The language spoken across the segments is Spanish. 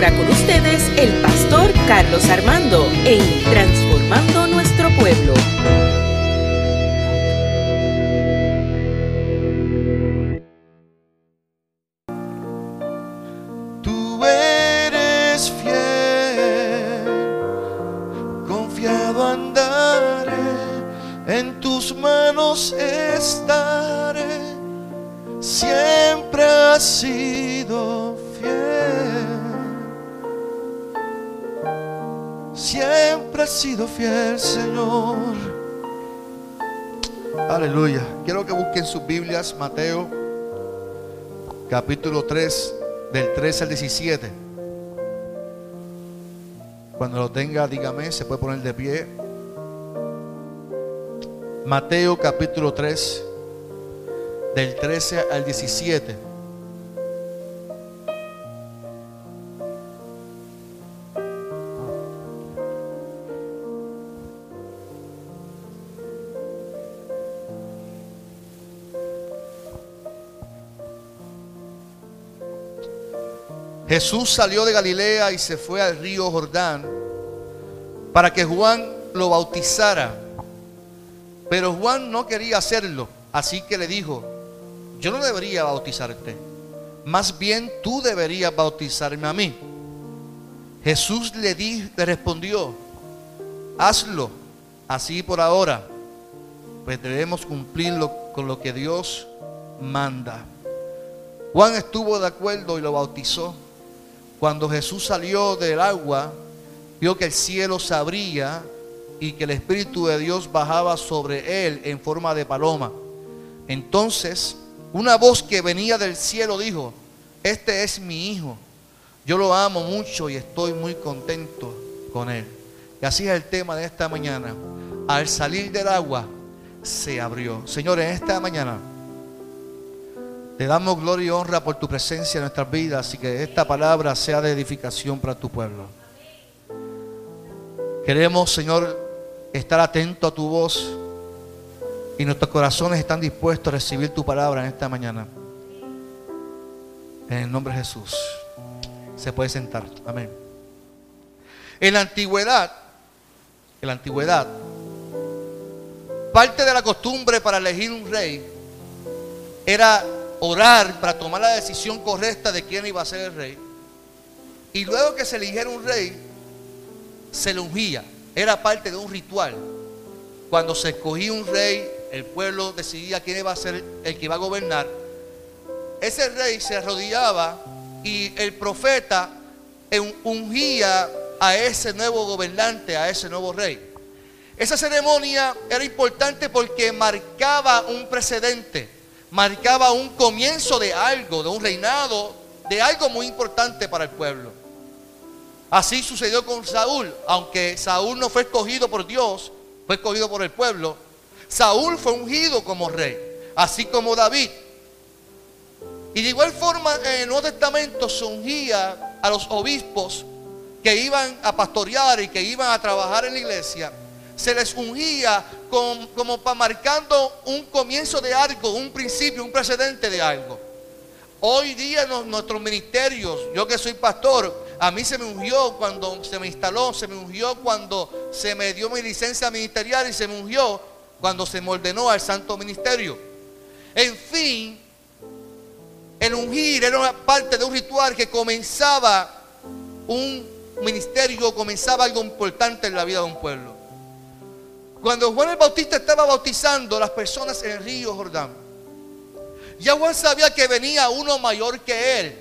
ahora con ustedes el pastor Carlos Armando en Transformando Nuestro Pueblo. Fiel, Señor. Aleluya. Quiero que busquen sus Biblias, Mateo capítulo 3, del 13 al 17. Cuando lo tenga, dígame, se puede poner de pie. Mateo capítulo 3, del 13 al 17. Jesús salió de Galilea y se fue al río Jordán para que Juan lo bautizara. Pero Juan no quería hacerlo, así que le dijo, yo no debería bautizarte, más bien tú deberías bautizarme a mí. Jesús le, di- le respondió, hazlo así por ahora, pues debemos cumplirlo con lo que Dios manda. Juan estuvo de acuerdo y lo bautizó. Cuando Jesús salió del agua, vio que el cielo se abría y que el Espíritu de Dios bajaba sobre él en forma de paloma. Entonces, una voz que venía del cielo dijo, este es mi hijo, yo lo amo mucho y estoy muy contento con él. Y así es el tema de esta mañana. Al salir del agua, se abrió. Señor, en esta mañana te damos gloria y honra por tu presencia en nuestras vidas y que esta palabra sea de edificación para tu pueblo. Queremos, Señor, estar atento a tu voz y nuestros corazones están dispuestos a recibir tu palabra en esta mañana. En el nombre de Jesús. Se puede sentar. Amén. En la antigüedad, en la antigüedad, parte de la costumbre para elegir un rey era orar para tomar la decisión correcta de quién iba a ser el rey. Y luego que se eligiera un rey, se le ungía. Era parte de un ritual. Cuando se escogía un rey, el pueblo decidía quién iba a ser el que iba a gobernar. Ese rey se arrodillaba y el profeta un- ungía a ese nuevo gobernante, a ese nuevo rey. Esa ceremonia era importante porque marcaba un precedente, marcaba un comienzo de algo, de un reinado, de algo muy importante para el pueblo. Así sucedió con Saúl, aunque Saúl no fue escogido por Dios, fue escogido por el pueblo. Saúl fue ungido como rey, así como David. Y de igual forma en el Nuevo Testamento se ungía a los obispos que iban a pastorear y que iban a trabajar en la iglesia. Se les ungía como para marcando un comienzo de algo, un principio, un precedente de algo. Hoy día en nuestros ministerios, yo que soy pastor, a mí se me ungió cuando se me instaló, se me ungió cuando se me dio mi licencia ministerial y se me ungió cuando se me ordenó al santo ministerio. En fin, el ungir era una parte de un ritual que comenzaba un ministerio, comenzaba algo importante en la vida de un pueblo. Cuando Juan el Bautista estaba bautizando a las personas en el río Jordán, ya Juan sabía que venía uno mayor que él.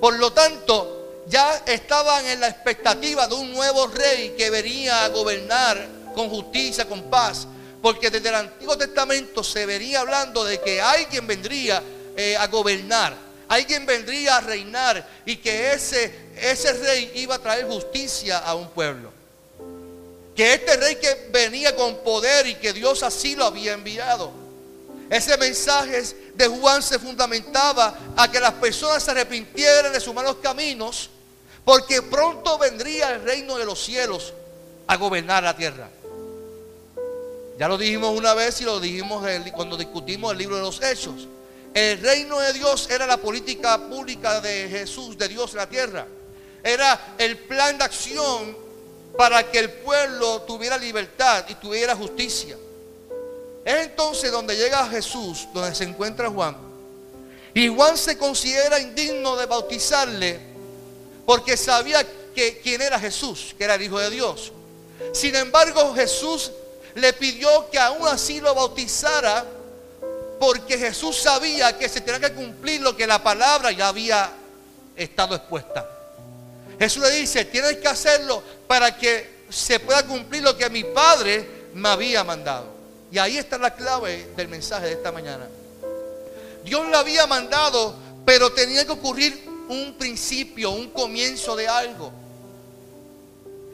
Por lo tanto, ya estaban en la expectativa de un nuevo rey que venía a gobernar con justicia, con paz. Porque desde el Antiguo Testamento se venía hablando de que alguien vendría eh, a gobernar, alguien vendría a reinar y que ese, ese rey iba a traer justicia a un pueblo. Que este rey que venía con poder y que Dios así lo había enviado. Ese mensaje de Juan se fundamentaba a que las personas se arrepintieran de sus malos caminos, porque pronto vendría el reino de los cielos a gobernar la tierra. Ya lo dijimos una vez y lo dijimos cuando discutimos el libro de los Hechos. El reino de Dios era la política pública de Jesús, de Dios en la tierra. Era el plan de acción para que el pueblo tuviera libertad y tuviera justicia. Es entonces donde llega Jesús, donde se encuentra Juan. Y Juan se considera indigno de bautizarle porque sabía que quién era Jesús, que era el Hijo de Dios. Sin embargo, Jesús le pidió que aún así lo bautizara porque Jesús sabía que se tenía que cumplir lo que la palabra ya había estado expuesta. Jesús le dice, tienes que hacerlo para que se pueda cumplir lo que mi Padre me había mandado. Y ahí está la clave del mensaje de esta mañana. Dios le había mandado, pero tenía que ocurrir un principio, un comienzo de algo.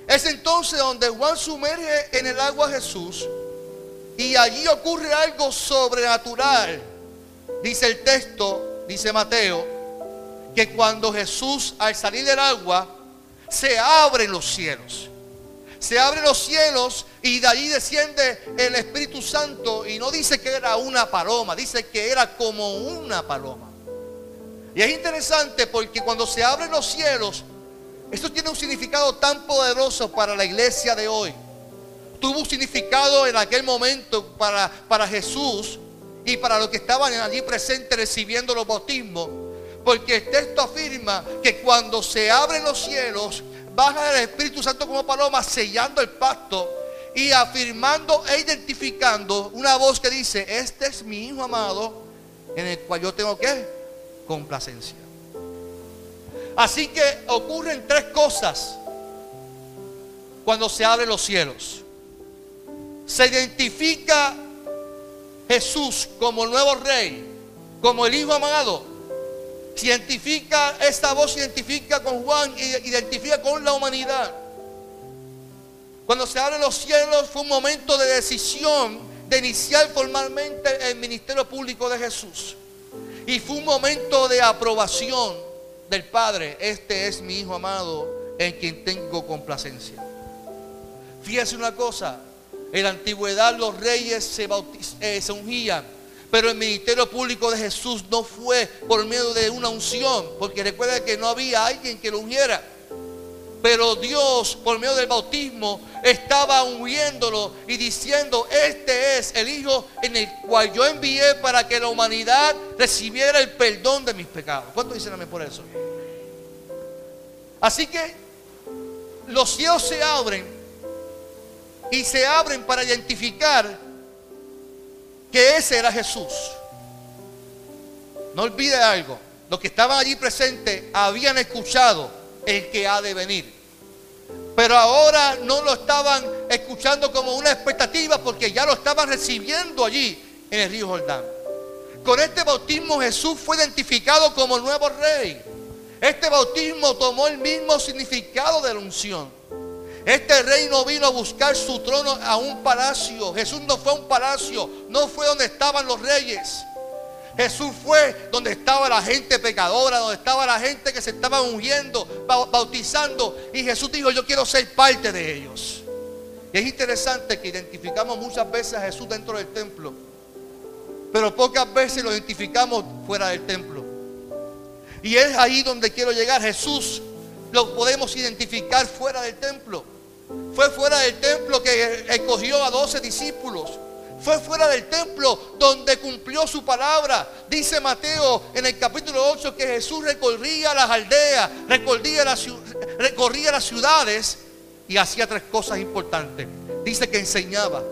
Es entonces donde Juan sumerge en el agua a Jesús y allí ocurre algo sobrenatural. Dice el texto, dice Mateo, que cuando Jesús al salir del agua se abren los cielos. Se abren los cielos y de allí desciende el Espíritu Santo y no dice que era una paloma, dice que era como una paloma. Y es interesante porque cuando se abren los cielos, esto tiene un significado tan poderoso para la iglesia de hoy. Tuvo un significado en aquel momento para, para Jesús y para los que estaban allí presentes recibiendo los bautismos. Porque el texto afirma que cuando se abren los cielos, baja el Espíritu Santo como paloma, sellando el pacto y afirmando e identificando una voz que dice, este es mi hijo amado en el cual yo tengo que complacencia. Así que ocurren tres cosas cuando se abren los cielos. Se identifica Jesús como el nuevo rey, como el Hijo amado. Identifica, esta voz identifica con Juan y identifica con la humanidad. Cuando se abren los cielos fue un momento de decisión de iniciar formalmente el ministerio público de Jesús. Y fue un momento de aprobación del Padre, este es mi Hijo amado en quien tengo complacencia. Fíjese una cosa, en la antigüedad los reyes se, eh, se ungían, pero el ministerio público de Jesús no fue por medio de una unción, porque recuerda que no había alguien que lo ungiera. Pero Dios, por medio del bautismo, estaba ungiéndolo y diciendo, este es el Hijo en el cual yo envié para que la humanidad recibiera el perdón de mis pecados. ¿Cuántos dicen amén por eso? Así que los cielos se abren y se abren para identificar que ese era Jesús. No olvide algo, los que estaban allí presentes habían escuchado el que ha de venir. Pero ahora no lo estaban escuchando como una expectativa porque ya lo estaban recibiendo allí en el río Jordán. Con este bautismo Jesús fue identificado como el nuevo rey. Este bautismo tomó el mismo significado de la unción. Este rey no vino a buscar su trono a un palacio. Jesús no fue a un palacio, no fue donde estaban los reyes. Jesús fue donde estaba la gente pecadora, donde estaba la gente que se estaba ungiendo, bautizando. Y Jesús dijo, yo quiero ser parte de ellos. Y es interesante que identificamos muchas veces a Jesús dentro del templo, pero pocas veces lo identificamos fuera del templo. Y es ahí donde quiero llegar. Jesús lo podemos identificar fuera del templo. Fue fuera del templo que escogió a doce discípulos. Fue fuera del templo donde cumplió su palabra. Dice Mateo en el capítulo 8 que Jesús recorría las aldeas, recorría las, recorría las ciudades y hacía tres cosas importantes. Dice que enseñaba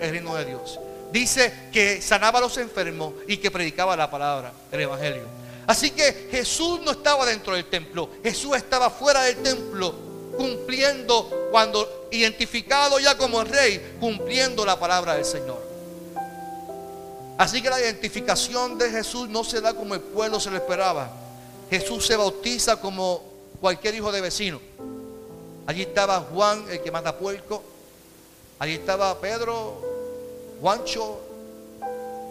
el reino de Dios. Dice que sanaba a los enfermos y que predicaba la palabra, el evangelio. Así que Jesús no estaba dentro del templo, Jesús estaba fuera del templo, cumpliendo, cuando identificado ya como el rey, cumpliendo la palabra del Señor. Así que la identificación de Jesús no se da como el pueblo se lo esperaba. Jesús se bautiza como cualquier hijo de vecino. Allí estaba Juan, el que mata puerco. Allí estaba Pedro, Juancho.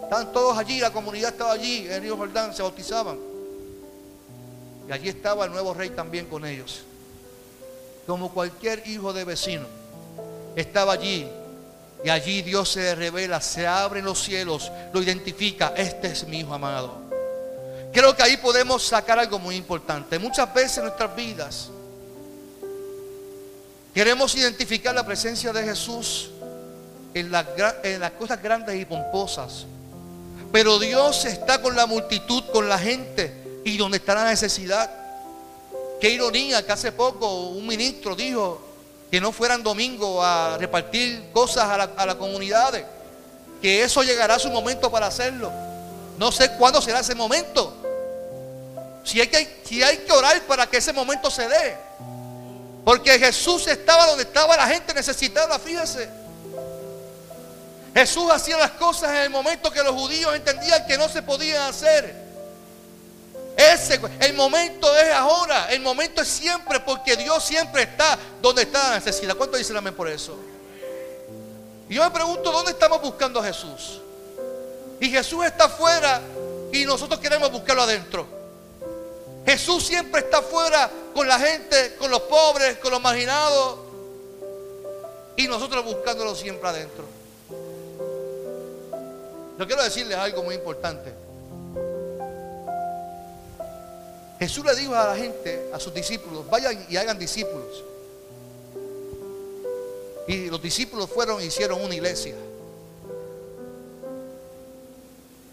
Estaban todos allí, la comunidad estaba allí, en el río Jordán, se bautizaban. Y allí estaba el nuevo rey también con ellos. Como cualquier hijo de vecino. Estaba allí y allí Dios se revela, se abren los cielos, lo identifica. Este es mi hijo amado. Creo que ahí podemos sacar algo muy importante. Muchas veces en nuestras vidas Queremos identificar la presencia de Jesús en, en las cosas grandes y pomposas. Pero Dios está con la multitud, con la gente y donde está la necesidad. Qué ironía que hace poco un ministro dijo que no fueran domingo a repartir cosas a, la, las comunidades. Que eso llegará a su momento para hacerlo. No sé cuándo será ese momento. Si hay, que, si hay que orar para que ese momento se dé. Porque Jesús estaba donde estaba la gente necesitada, fíjese. Jesús hacía las cosas en el momento que los judíos entendían que no se podían hacer. El momento es ahora, el momento es siempre, porque Dios siempre está donde está la necesidad. ¿Cuánto dicen amén por eso? Yo me pregunto, ¿dónde estamos buscando a Jesús? Y Jesús está afuera y nosotros queremos buscarlo adentro. Jesús siempre está afuera con la gente, con los pobres, con los marginados. Y nosotros buscándolo siempre adentro. Yo quiero decirles algo muy importante. Jesús le dijo a la gente, a sus discípulos, vayan y hagan discípulos. Y los discípulos fueron e hicieron una iglesia.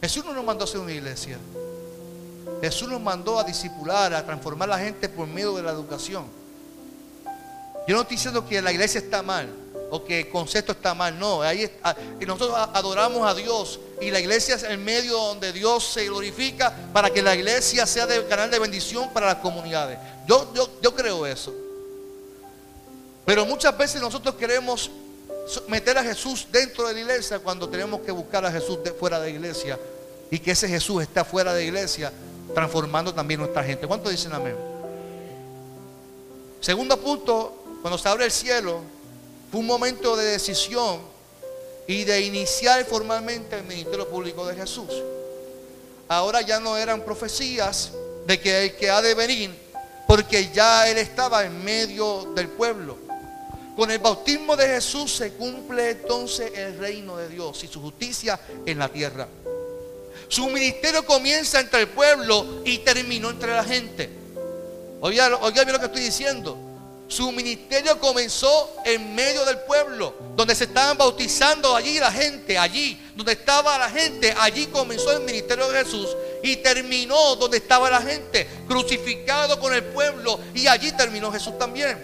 Jesús no nos mandó a hacer una iglesia. Jesús nos mandó a discipular, a transformar a la gente por medio de la educación. Yo no estoy diciendo que la iglesia está mal o que el concepto está mal, no. Ahí y nosotros adoramos a Dios y la iglesia es el medio donde Dios se glorifica para que la iglesia sea el canal de bendición para las comunidades. Yo, yo, yo creo eso. Pero muchas veces nosotros queremos meter a Jesús dentro de la iglesia cuando tenemos que buscar a Jesús fuera de la iglesia y que ese Jesús está fuera de la iglesia transformando también nuestra gente. ¿Cuántos dicen amén? Segundo punto, cuando se abre el cielo, fue un momento de decisión y de iniciar formalmente el ministerio público de Jesús. Ahora ya no eran profecías de que el que ha de venir, porque ya él estaba en medio del pueblo. Con el bautismo de Jesús se cumple entonces el reino de Dios y su justicia en la tierra. Su ministerio comienza entre el pueblo y terminó entre la gente. Oiga, oiga bien lo que estoy diciendo. Su ministerio comenzó en medio del pueblo, donde se estaban bautizando allí la gente, allí donde estaba la gente, allí comenzó el ministerio de Jesús y terminó donde estaba la gente, crucificado con el pueblo y allí terminó Jesús también.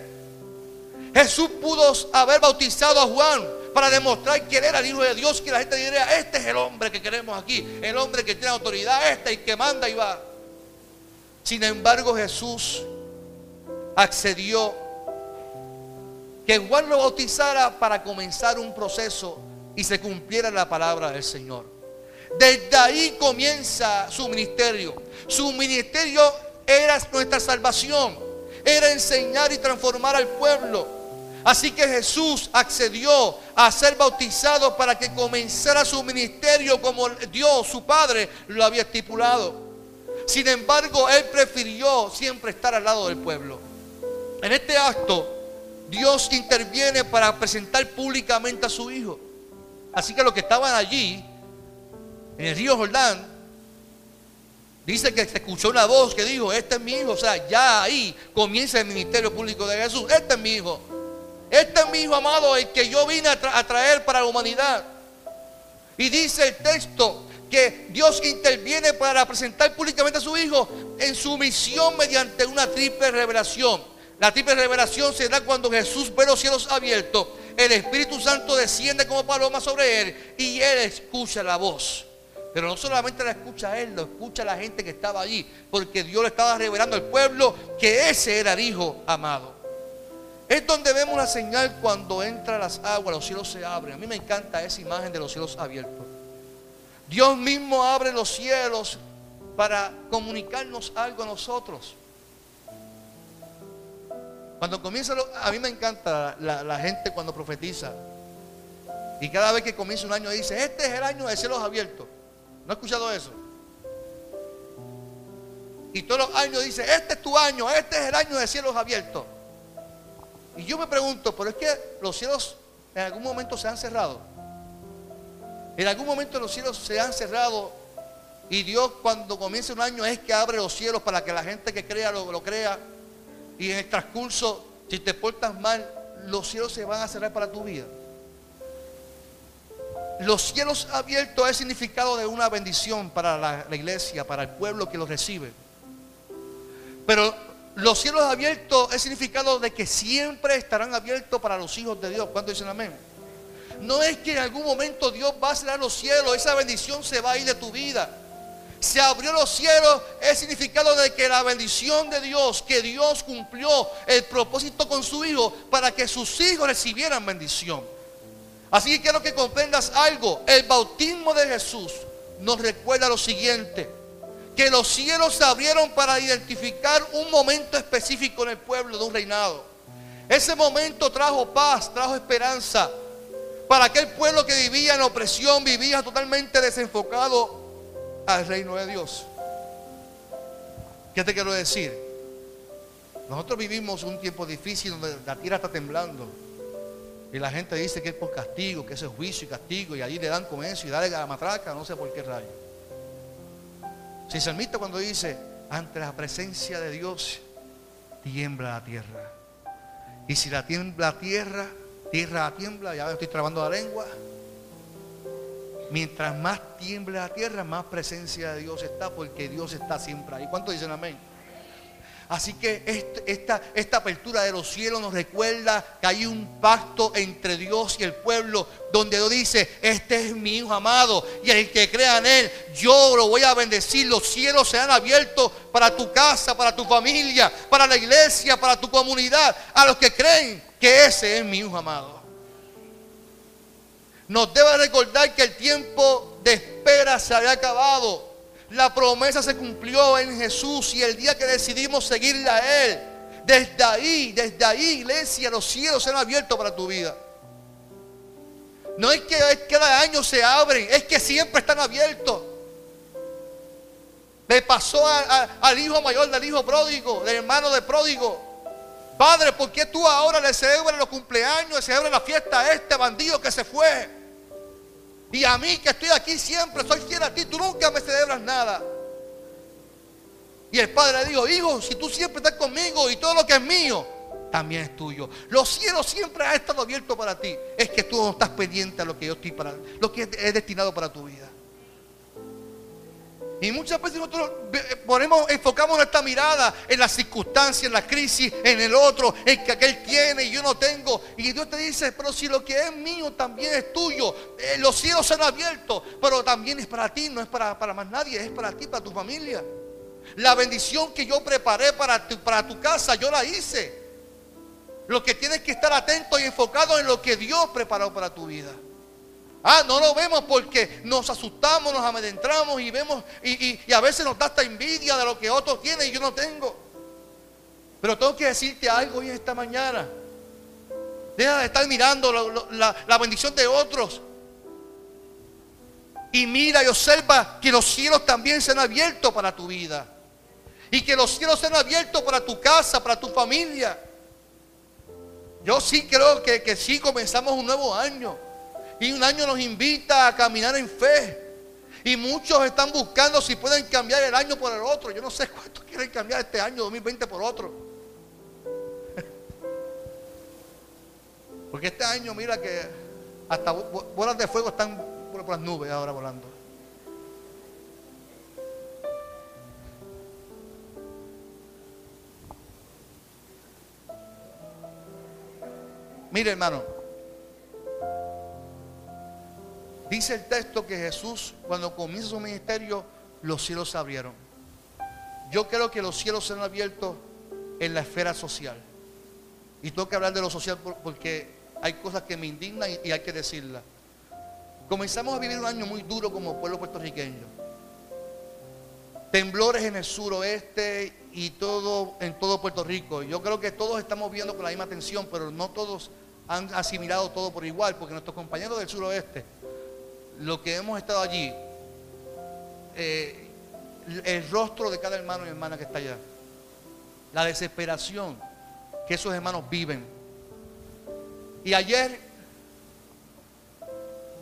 Jesús pudo haber bautizado a Juan para demostrar que él era el Hijo de Dios, que la gente diría, este es el hombre que queremos aquí, el hombre que tiene autoridad, este y que manda y va. Sin embargo, Jesús accedió que Juan lo bautizara para comenzar un proceso y se cumpliera la palabra del Señor. Desde ahí comienza su ministerio. Su ministerio era nuestra salvación, era enseñar y transformar al pueblo. Así que Jesús accedió a ser bautizado para que comenzara su ministerio como Dios, su Padre, lo había estipulado. Sin embargo, Él prefirió siempre estar al lado del pueblo. En este acto, Dios interviene para presentar públicamente a su Hijo. Así que los que estaban allí, en el río Jordán, dice que se escuchó una voz que dijo, este es mi hijo. O sea, ya ahí comienza el ministerio público de Jesús. Este es mi hijo. Este es mi hijo amado, el que yo vine a, traer para la humanidad. Y dice el texto que Dios interviene para presentar públicamente a su hijo en su misión mediante una triple revelación. La triple revelación se da cuando Jesús ve los cielos abiertos, el Espíritu Santo desciende como paloma sobre él y él escucha la voz. Pero no solamente la escucha él, lo escucha la gente que estaba allí, porque Dios le estaba revelando al pueblo que ese era el hijo amado. Es donde vemos la señal cuando entra las aguas, los cielos se abren. A mí me encanta esa imagen de los cielos abiertos. Dios mismo abre los cielos para comunicarnos algo a nosotros. Cuando comienza, a mí me encanta la, gente cuando profetiza. Y cada vez que comienza un año dice, este es el año de cielos abiertos. ¿No he escuchado eso? Y todos los años dice, este es tu año, este es el año de cielos abiertos. Y yo me pregunto, pero es que los cielos en algún momento se han cerrado. En algún momento los cielos se han cerrado y Dios cuando comienza un año es que abre los cielos para que la gente que crea lo, crea. Y en el transcurso, si te portas mal, los cielos se van a cerrar para tu vida. Los cielos abiertos es significado de una bendición para la, iglesia, para el pueblo que los recibe. Pero los cielos abiertos es significado de que siempre estarán abiertos para los hijos de Dios. ¿Cuánto dicen amén? No es que en algún momento Dios va a cerrar los cielos, esa bendición se va a ir de tu vida. Se abrió los cielos es significado de que la bendición de Dios, que Dios cumplió el propósito con su hijo para que sus hijos recibieran bendición. Así que quiero que comprendas algo. El bautismo de Jesús nos recuerda lo siguiente. Que los cielos se abrieron para identificar un momento específico en el pueblo de un reinado. Ese momento trajo paz, trajo esperanza. Para aquel pueblo que vivía en opresión, vivía totalmente desenfocado al reino de Dios. ¿Qué te quiero decir? Nosotros vivimos un tiempo difícil donde la tierra está temblando. Y la gente dice que es por castigo, que es juicio y castigo. Y allí le dan con eso y dale a la matraca, no sé por qué rayo. Si salmista cuando dice, ante la presencia de Dios, tiembla la tierra. Y si la tiembla la tierra, tierra tiembla, ya estoy trabando la lengua. Mientras más tiemble la tierra, más presencia de Dios está, porque Dios está siempre ahí. ¿Cuántos dicen amén? Así que esta, esta, apertura de los cielos nos recuerda que hay un pacto entre Dios y el pueblo, donde Dios dice, este es mi hijo amado, y el que crea en él, yo lo voy a bendecir. Los cielos se han abierto para tu casa, para tu familia, para la iglesia, para tu comunidad, a los que creen que ese es mi hijo amado nos debe recordar que el tiempo de espera se había acabado. La promesa se cumplió en Jesús y el día que decidimos seguirle a Él, desde ahí, desde ahí, iglesia, los cielos se han abierto para tu vida. No es que cada año se abren, es que siempre están abiertos. Le pasó al hijo mayor del hijo pródigo, del hermano de pródigo. Padre, ¿por qué tú ahora le celebras los cumpleaños, le celebras la fiesta a este bandido que se fue? Y a mí que estoy aquí siempre, soy fiel a ti, tú nunca me celebras nada. Y el padre le dijo, hijo, si tú siempre estás conmigo y todo lo que es mío, también es tuyo. Los cielos siempre han estado abiertos para ti. Es que tú no estás pendiente a lo que yo estoy para, lo que es destinado para tu vida. Y muchas veces nosotros ponemos, enfocamos nuestra mirada en las circunstancias, en la crisis, en el otro, en que aquel tiene y yo no tengo. Y Dios te dice, pero si lo que es mío también es tuyo, eh, los cielos se han abierto, pero también es para ti, no es para, para, más nadie, es para ti, para tu familia. La bendición que yo preparé para tu, para tu casa, yo la hice. Lo que tienes que estar atento y enfocado en lo que Dios preparó para tu vida. Ah, no lo vemos porque nos asustamos, nos amedrentamos y vemos, y, a veces nos da esta envidia de lo que otros tienen y yo no tengo. Pero tengo que decirte algo hoy esta mañana. Deja de estar mirando la, la bendición de otros. Y mira y observa que los cielos también se han abierto para tu vida. Y que los cielos se han abierto para tu casa, para tu familia. Yo sí creo que, que sí comenzamos un nuevo año. Y un año nos invita a caminar en fe. Y muchos están buscando si pueden cambiar el año por el otro. Yo no sé cuántos quieren cambiar este año 2020 por otro. Porque este año, mira que hasta bolas de fuego están por las nubes ahora volando. Mire, hermano. Dice el texto que Jesús, cuando comienza su ministerio, los cielos se abrieron. Yo creo que los cielos se han abierto en la esfera social. Y tengo que hablar de lo social porque hay cosas que me indignan y hay que decirlas. Comenzamos a vivir un año muy duro como pueblo puertorriqueño. Temblores en el suroeste y todo en todo Puerto Rico. Yo creo que todos estamos viendo con la misma atención, pero no todos han asimilado todo por igual, porque nuestros compañeros del suroeste lo que hemos estado allí, eh, el rostro de cada hermano y hermana que está allá, la desesperación que esos hermanos viven. Y ayer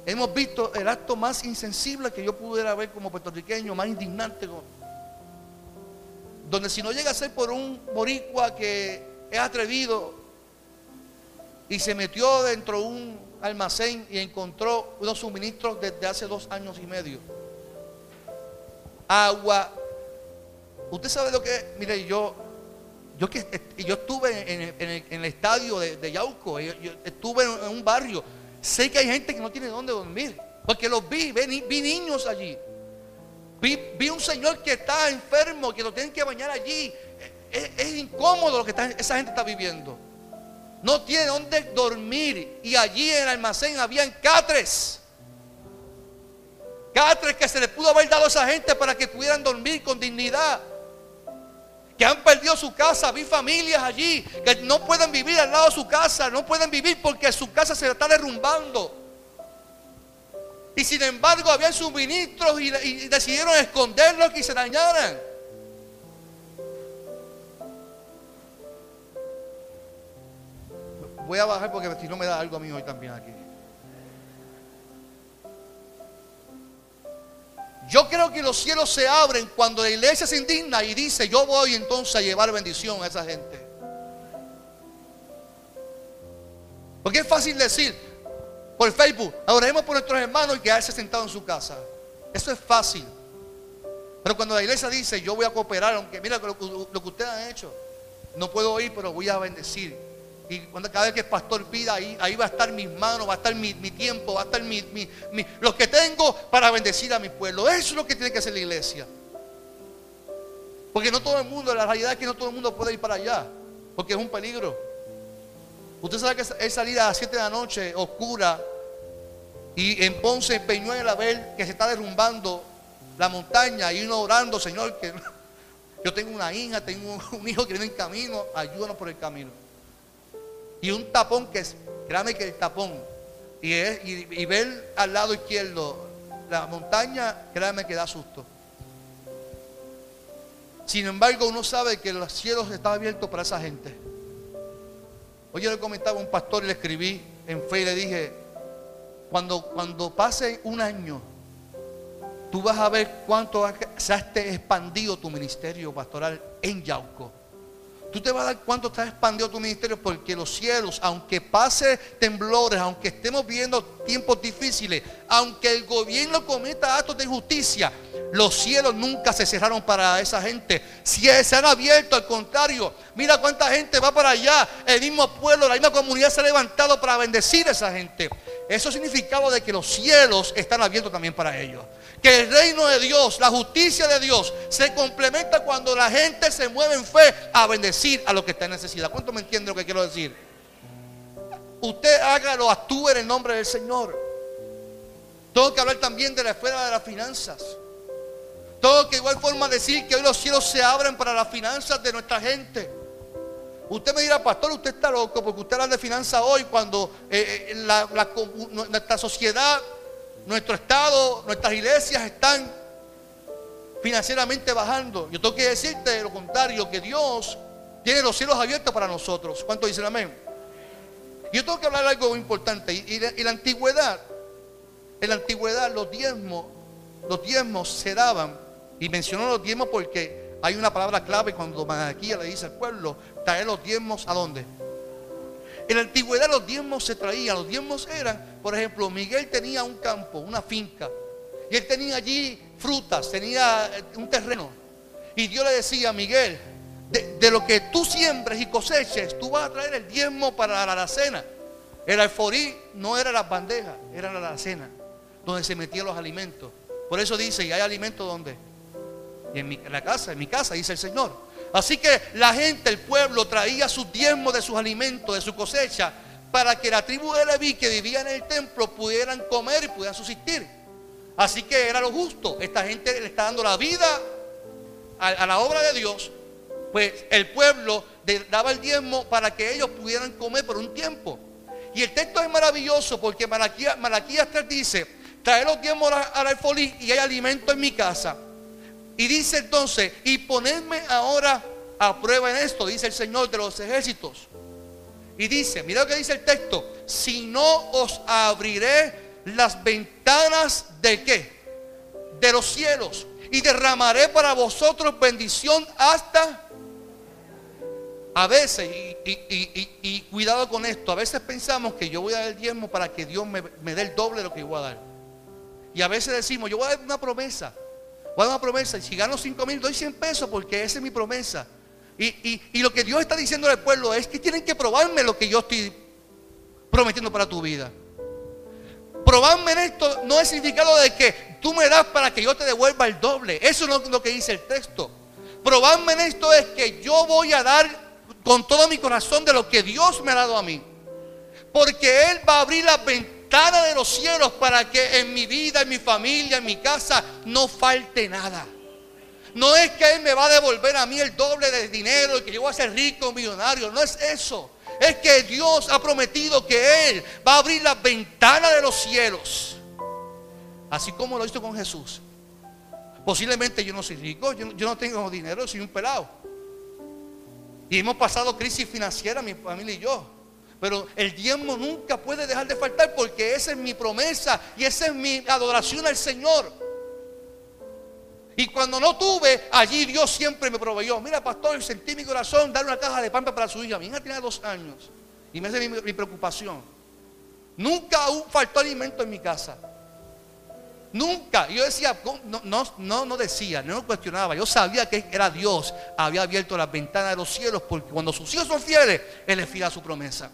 hemos visto el acto más insensible que yo pudiera ver como puertorriqueño, más indignante, donde si no llega a ser por un boricua que es atrevido, y se metió dentro de un almacén y encontró unos suministros desde hace dos años y medio. Agua. Usted sabe lo que, mire, yo, yo, que, yo estuve en, el, estadio de, Yauco, yo, estuve en, un barrio. Sé que hay gente que no tiene dónde dormir, porque los vi, vi, niños allí. Vi, vi, un señor que está enfermo, que lo tienen que bañar allí. Es, es incómodo lo que esa gente está viviendo no tiene dónde dormir. Y allí en el almacén habían catres. Catres que se le pudo haber dado a esa gente para que pudieran dormir con dignidad. Que han perdido su casa. Vi familias allí que no pueden vivir al lado de su casa. No pueden vivir porque su casa se está derrumbando. Y sin embargo había suministros y, y decidieron esconderlos y se dañaran. Voy a bajar porque si no me da algo a mí hoy también aquí. Yo creo que los cielos se abren cuando la iglesia se indigna y dice, yo voy entonces a llevar bendición a esa gente. Porque es fácil decir por Facebook, oremos por nuestros hermanos y quedarse sentado en su casa. Eso es fácil. Pero cuando la iglesia dice, yo voy a cooperar, aunque mira lo, lo que ustedes han hecho, no puedo ir, pero voy a bendecir. Y cuando cada vez que el pastor pida, ahí, ahí va a estar mis manos, va a estar mi, tiempo, va a estar mi, lo que tengo para bendecir a mi pueblo. Eso es lo que tiene que hacer la iglesia. Porque no todo el mundo, la realidad es que no todo el mundo puede ir para allá. Porque es un peligro. Usted sabe que es salir a las 7 de la noche, oscura, y en Ponce, en Peñuela, ver que se está derrumbando la montaña y uno orando, Señor, que yo tengo una hija, tengo un hijo que viene en camino, ayúdanos por el camino. Y un tapón que es, créame que el tapón, y, y, ver al lado izquierdo la montaña, créame que da susto. Sin embargo, uno sabe que los cielos están abiertos para esa gente. Hoy yo le comentaba a un pastor y le escribí en fe y le dije, cuando, cuando pase un año, tú vas a ver cuánto se ha expandido tu ministerio pastoral en Yauco. Tú te vas a dar cuánto está expandido tu ministerio porque los cielos, aunque pase temblores, aunque estemos viendo tiempos difíciles, aunque el gobierno cometa actos de injusticia, los cielos nunca se cerraron para esa gente. Si se han abierto, al contrario, mira cuánta gente va para allá. El mismo pueblo, la misma comunidad se ha levantado para bendecir a esa gente. Eso significaba de que los cielos están abiertos también para ellos que el reino de Dios, la justicia de Dios, se complementa cuando la gente se mueve en fe a bendecir a lo que está en necesidad. ¿Cuánto me entiende lo que quiero decir? Usted hágalo, actúe en el nombre del Señor. Tengo que hablar también de la esfera de las finanzas. Tengo que igual forma decir que hoy los cielos se abren para las finanzas de nuestra gente. Usted me dirá, pastor, usted está loco porque usted habla de finanzas hoy cuando eh, eh, nuestra sociedad nuestro estado, nuestras iglesias están financieramente bajando. Yo tengo que decirte lo contrario, que Dios tiene los cielos abiertos para nosotros. ¿Cuánto dicen amén? Yo tengo que hablar de algo importante. Y, la antigüedad, en la antigüedad los diezmos, los diezmos se daban. Y mencionó los diezmos porque hay una palabra clave cuando aquí le dice al pueblo, traer los diezmos a dónde? En la antigüedad los diezmos se traían, los diezmos eran, por ejemplo, Miguel tenía un campo, una finca, y él tenía allí frutas, tenía eh, un terreno. Y Dios le decía a Miguel, de, lo que tú siembres y coseches, tú vas a traer el diezmo para la alacena. El alforí no era las bandejas, era la alacena, donde se metían los alimentos. Por eso dice, ¿y hay alimento donde? en, en la casa, en mi casa, dice el Señor. Así que la gente, el pueblo, traía sus diezmos de sus alimentos, de su cosecha, para que la tribu de Leví que vivía en el templo pudieran comer y pudieran subsistir. Así que era lo justo. Esta gente le está dando la vida a, la obra de Dios. Pues el pueblo daba el diezmo para que ellos pudieran comer por un tiempo. Y el texto es maravilloso porque Malaquías, Malaquías 3 dice, trae los diezmos al alfolí y hay alimento en mi casa. Y dice entonces, y ponedme ahora a prueba en esto, dice el Señor de los ejércitos. Y dice, mira lo que dice el texto, si no os abriré las ventanas de qué? De los cielos. Y derramaré para vosotros bendición hasta... A veces, y, cuidado con esto, a veces pensamos que yo voy a dar el diezmo para que Dios me, dé el doble de lo que yo voy a dar. Y a veces decimos, yo voy a dar una promesa. Voy a dar una promesa. Y si gano 5 mil, doy 100 pesos porque esa es mi promesa. Y, lo que Dios está diciendo al pueblo es que tienen que probarme lo que yo estoy prometiendo para tu vida. Probarme en esto no es significado de que tú me das para que yo te devuelva el doble. Eso no es lo que dice el texto. Probarme en esto es que yo voy a dar con todo mi corazón de lo que Dios me ha dado a mí. Porque Él va a abrir la ventana de los cielos para que en mi vida, en mi familia, en mi casa, no falte nada. No es que Él me va a devolver a mí el doble de dinero y que yo voy a ser rico, millonario. No es eso. Es que Dios ha prometido que Él va a abrir la ventana de los cielos. Así como lo hizo con Jesús. Posiblemente yo no soy rico, yo, no tengo dinero, soy un pelado. Y hemos pasado crisis financiera, mi familia y yo. Pero el diezmo nunca puede dejar de faltar porque esa es mi promesa y esa es mi adoración al Señor. Y cuando no tuve, allí Dios siempre me proveyó. Mira, pastor, sentí mi corazón dar una caja de pan para su hija. Mi hija tiene dos años. Y me hace mi, preocupación. Nunca faltó alimento en mi casa. Nunca. Yo decía, no, no, no, decía, no cuestionaba. Yo sabía que era Dios. Había abierto las ventanas de los cielos porque cuando sus hijos son fieles, Él les fiel a su promesa.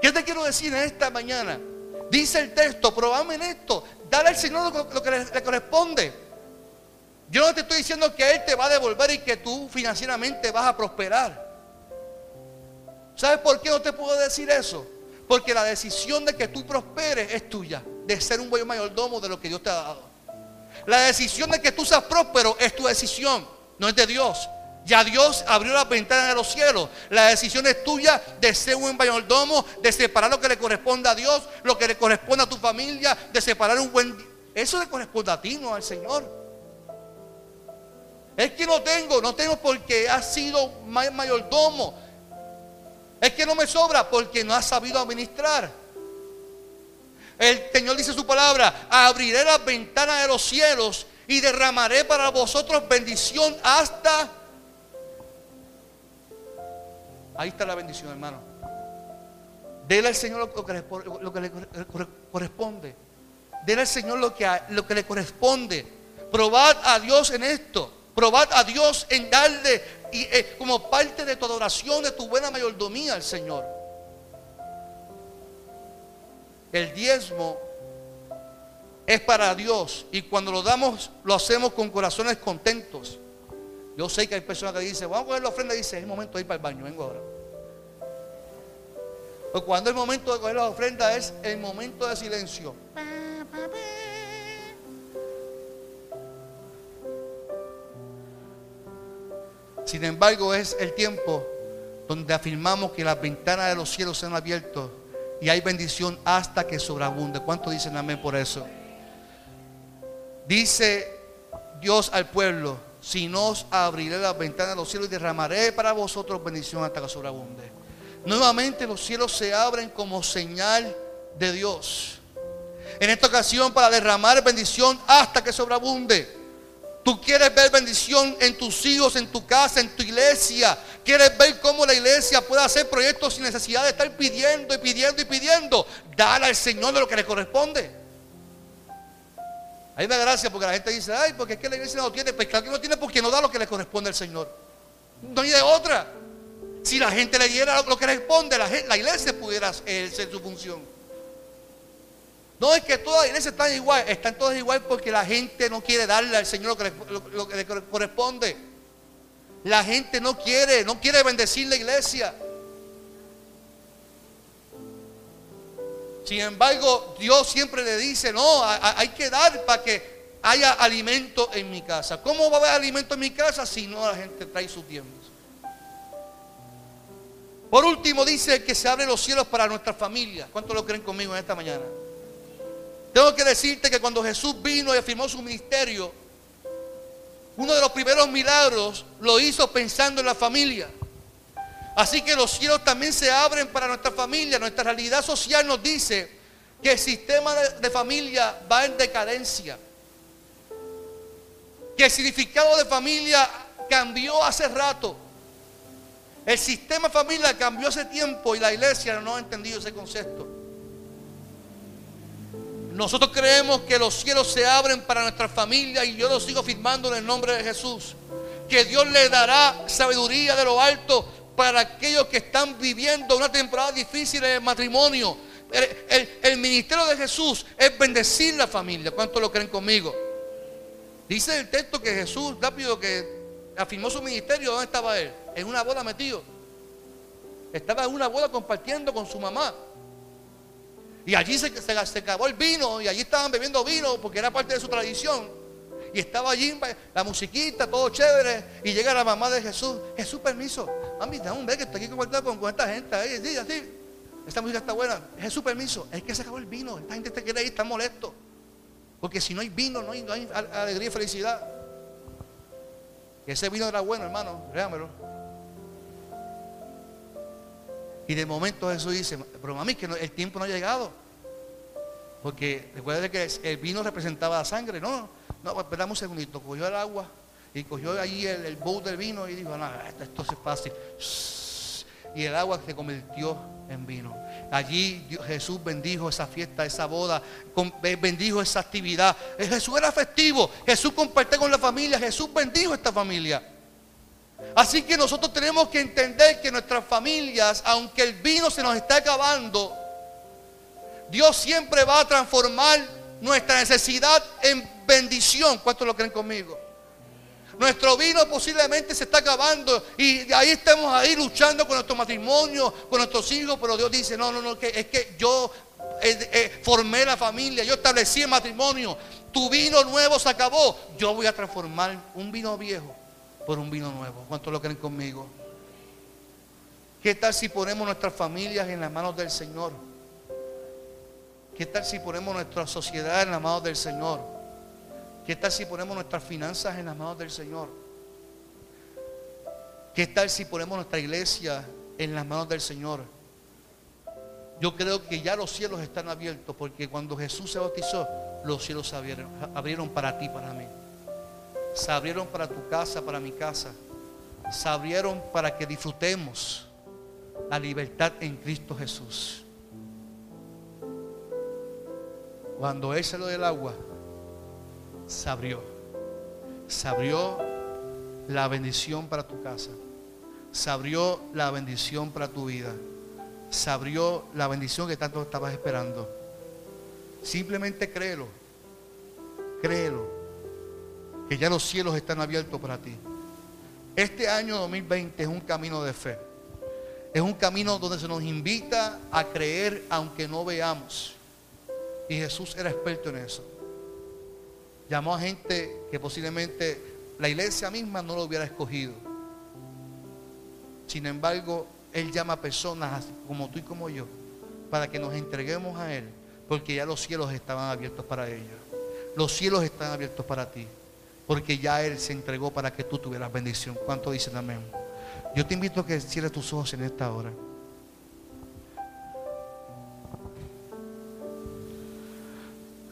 ¿Qué te quiero decir en esta mañana? Dice el texto, probame en esto. Dale al Señor lo, que le corresponde. Yo no te estoy diciendo que Él te va a devolver y que tú financieramente vas a prosperar. ¿Sabes por qué no te puedo decir eso? Porque la decisión de que tú prosperes es tuya, de ser un buen mayordomo de lo que Dios te ha dado. La decisión de que tú seas próspero es tu decisión, no es de Dios. Ya Dios abrió la ventana de los cielos. La decisión es tuya de ser un buen mayordomo, de separar lo que le corresponde a Dios, lo que le corresponde a tu familia, de separar un buen... Eso le corresponde a ti, no al Señor. Es que no tengo, no tengo porque ha sido mayordomo. Es que no me sobra porque no ha sabido administrar. El Señor dice su palabra, abriré las ventanas de los cielos y derramaré para vosotros bendición hasta... Ahí está la bendición, hermano. Dele al Señor lo que, le corresponde. Dele al Señor lo que, lo que le corresponde. Probad a Dios en esto. Probad a Dios en darle y, eh, como parte de tu adoración, de tu buena mayordomía al Señor. El diezmo es para Dios y cuando lo damos lo hacemos con corazones contentos. Yo sé que hay personas que dicen, vamos a coger la ofrenda y dicen, es momento de ir para el baño, vengo ahora. Pero cuando es momento de coger la ofrenda es el momento de silencio. Sin embargo, es el tiempo donde afirmamos que las ventanas de los cielos se han abierto y hay bendición hasta que sobreabunde. ¿Cuánto dicen amén por eso? Dice Dios al pueblo, si no os abriré las ventanas de los cielos y derramaré para vosotros bendición hasta que sobreabunde. Nuevamente los cielos se abren como señal de Dios. En esta ocasión para derramar bendición hasta que sobreabunde. Tú quieres ver bendición en tus hijos, en tu casa, en tu iglesia. Quieres ver cómo la iglesia puede hacer proyectos sin necesidad de estar pidiendo y pidiendo y pidiendo. Dale al Señor de lo que le corresponde. Me da gracia porque la gente dice, ay, porque es que la iglesia no tiene. Pues claro que no tiene porque no da lo que le corresponde al Señor. No hay de otra. Si la gente le diera lo que le responde, la, la iglesia pudiera hacer su función. No es que todas las iglesias están igual, están todas igual porque la gente no quiere darle al Señor lo que, le, corresponde. La gente no quiere, no quiere bendecir la iglesia. Sin embargo, Dios siempre le dice, no, hay que dar para que haya alimento en mi casa. ¿Cómo va a haber alimento en mi casa si no la gente trae sus tiempos? Por último, dice que se abren los cielos para nuestra familia. ¿Cuántos lo creen conmigo en esta mañana? Tengo que decirte que cuando Jesús vino y afirmó su ministerio, uno de los primeros milagros lo hizo pensando en la familia. Así que los cielos también se abren para nuestra familia. Nuestra realidad social nos dice que el sistema de, familia va en decadencia. Que el significado de familia cambió hace rato. El sistema familiar cambió hace tiempo y la iglesia no ha entendido ese concepto. Nosotros creemos que los cielos se abren para nuestra familia y yo lo sigo firmando en el nombre de Jesús. Que Dios le dará sabiduría de lo alto para aquellos que están viviendo una temporada difícil en el matrimonio. El, ministerio de Jesús es bendecir la familia. ¿Cuántos lo creen conmigo? Dice el texto que Jesús, rápido que afirmó su ministerio, ¿dónde estaba él? En una boda metido. Estaba en una boda compartiendo con su mamá. Y allí se, se, acabó el vino y allí estaban bebiendo vino porque era parte de su tradición. Y estaba allí la musiquita, todo chévere. Y llega la mamá de Jesús. Jesús, permiso. Mami, dame un que estoy aquí con, esta gente. Ahí, sí, así. Esta música está buena. Jesús, permiso. Es que se acabó el vino. Esta gente te quiere ir, está molesto. Porque si no hay vino, no hay, alegría y felicidad. Ese vino era bueno, hermano. Créamelo. Y de momento Jesús dice, pero mami, que el tiempo no ha llegado. Porque recuerda que el vino representaba la sangre. No, no, esperamos un segundito. Cogió el agua y cogió ahí el, el bowl del vino y dijo, no, esto, es fácil. Y el agua se convirtió en vino. Allí Jesús bendijo esa fiesta, esa boda, bendijo esa actividad. Eh, Jesús era festivo, Jesús compartió con la familia, Jesús bendijo esta familia. Así que nosotros tenemos que entender que nuestras familias, aunque el vino se nos está acabando, Dios siempre va a transformar nuestra necesidad en bendición. ¿Cuántos lo creen conmigo? Nuestro vino posiblemente se está acabando y ahí estamos ahí luchando con nuestro matrimonio, con nuestros hijos, pero Dios dice, no, no, no, que, es que yo eh, eh, formé la familia, yo establecí el matrimonio, tu vino nuevo se acabó, yo voy a transformar un vino viejo por un vino nuevo. ¿Cuántos lo creen conmigo? ¿Qué tal si ponemos nuestras familias en las manos del Señor? ¿Qué tal si ponemos nuestra sociedad en las manos del Señor? ¿Qué tal si ponemos nuestras finanzas en las manos del Señor? ¿Qué tal si ponemos nuestra iglesia en las manos del Señor? Yo creo que ya los cielos están abiertos porque cuando Jesús se bautizó, los cielos abrieron, abrieron para ti, para mí se abrieron para tu casa, para mi casa. Se abrieron para que disfrutemos la libertad en Cristo Jesús. Cuando Él lo del agua, se abrió. Se abrió la bendición para tu casa. Se abrió la bendición para tu vida. Se abrió la bendición que tanto estabas esperando. Simplemente créelo. Créelo que ya los cielos están abiertos para ti. Este año 2020 es un camino de fe. Es un camino donde se nos invita a creer aunque no veamos. Y Jesús era experto en eso. Llamó a gente que posiblemente la iglesia misma no lo hubiera escogido. Sin embargo, Él llama a personas como tú y como yo para que nos entreguemos a Él, porque ya los cielos estaban abiertos para ellos. Los cielos están abiertos para ti porque ya Él se entregó para que tú tuvieras bendición. ¿Cuánto dicen amén? Yo te invito a que cierres tus ojos en esta hora.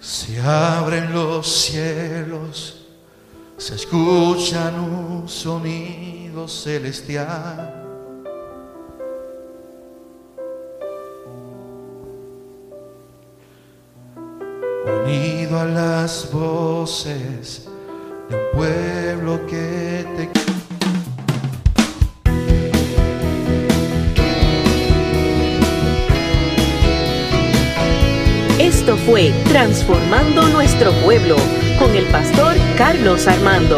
Se abren los cielos, se escuchan un sonido celestial. Unido a las voces pueblo que te Esto fue Transformando Nuestro Pueblo con el pastor Carlos Armando.